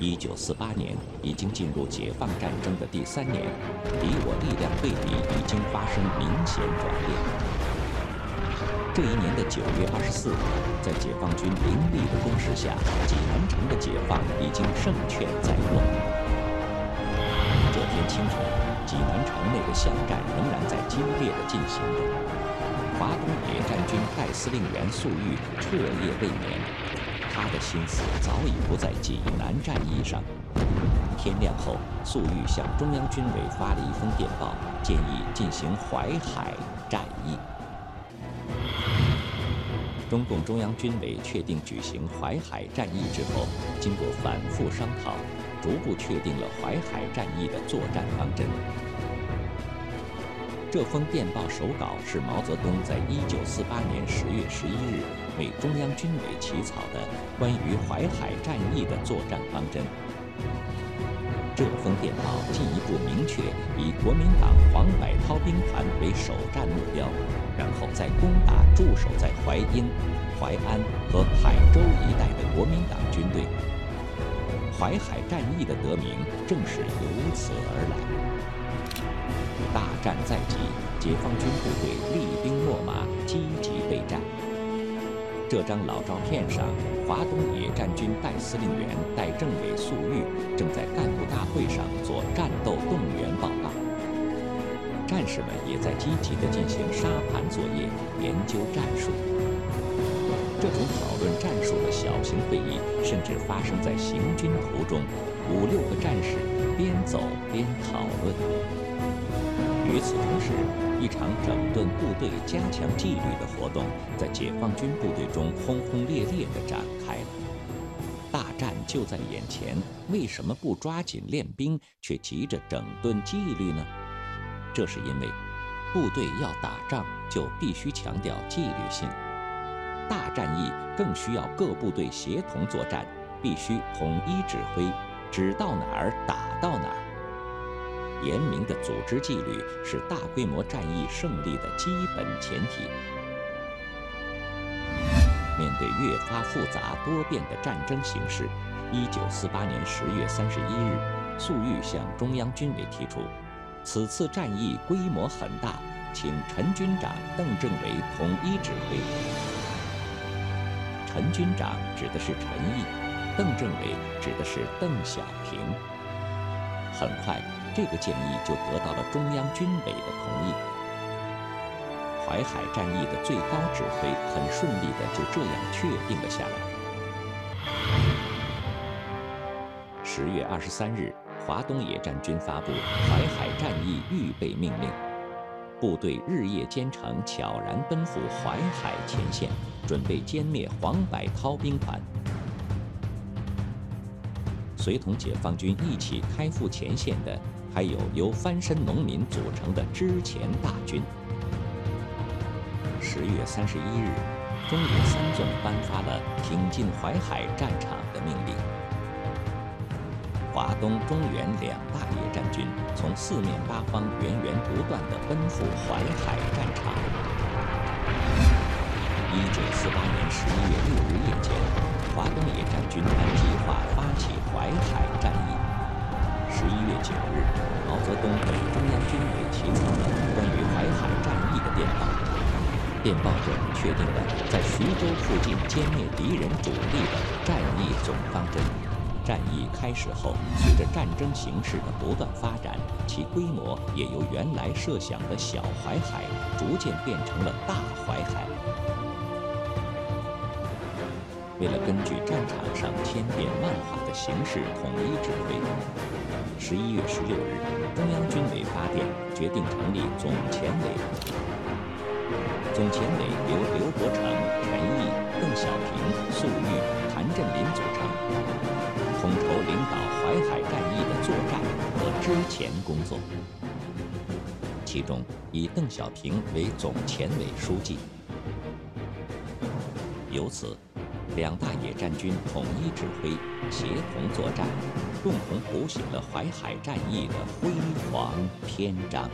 一九四八年已经进入解放战争的第三年，敌我力量对比已经发生明显转变。这一年的九月二十四日，在解放军凌厉的攻势下，济南城的解放已经胜券在握。这天清晨，济南城内的巷战仍然在激烈的进行着。华东野战军代司令员粟裕彻夜未眠。他的心思早已不在济南战役上。天亮后，粟裕向中央军委发了一封电报，建议进行淮海战役。中共中央军委确定举行淮海战役之后，经过反复商讨，逐步确定了淮海战役的作战方针。这封电报手稿是毛泽东在1948年10月11日为中央军委起草的关于淮海战役的作战方针。这封电报进一步明确以国民党黄百韬兵团为首战目标，然后再攻打驻守在淮阴、淮安和海州一带的国民党军队。淮海战役的得名正是由此而来。大战在即，解放军部队厉兵秣马，积极备战。这张老照片上，华东野战军代司令员、代政委粟裕正在干部大会上做战斗动员报告，战士们也在积极地进行沙盘作业，研究战术。这种讨论战术的小型会议，甚至发生在行军途中，五六个战士边走边讨论。与此同时，一场整顿部队、加强纪律的活动在解放军部队中轰轰烈烈地展开了。大战就在眼前，为什么不抓紧练兵，却急着整顿纪律呢？这是因为，部队要打仗就必须强调纪律性。大战役更需要各部队协同作战，必须统一指挥，指到哪儿打到哪儿。严明的组织纪律是大规模战役胜利的基本前提。面对越发复杂多变的战争形势，一九四八年十月三十一日，粟裕向中央军委提出，此次战役规模很大，请陈军长、邓政委统一指挥。陈军长指的是陈毅，邓政委指的是邓小平。很快。这个建议就得到了中央军委的同意。淮海战役的最高指挥很顺利的就这样确定了下来。十月二十三日，华东野战军发布淮海战役预备命令，部队日夜兼程，悄然奔赴淮海前线，准备歼灭黄百韬兵团。随同解放军一起开赴前线的。还有由翻身农民组成的支前大军。十月三十一日，中野三纵颁发了挺进淮海战场的命令。华东、中原两大野战军从四面八方源源不断地奔赴淮海战场。一九四八年十一月六日夜间，华东野战军按计划发起淮海战役。十一月九日，毛泽东给中央军委起草了关于淮海战役的电报。电报中确定了在徐州附近歼灭敌人主力的战役总方针。战役开始后，随着战争形势的不断发展，其规模也由原来设想的小淮海逐渐变成了大淮海。为了根据战场上千变万化的形势统一指挥。十一月十六日，中央军委发电决定成立总前委。总前委由刘伯承、陈毅、邓小平、前工作。其中以邓小平为总前委书记。由此。两大野战军统一指挥，协同作战，共同谱写了淮海战役的辉煌篇章。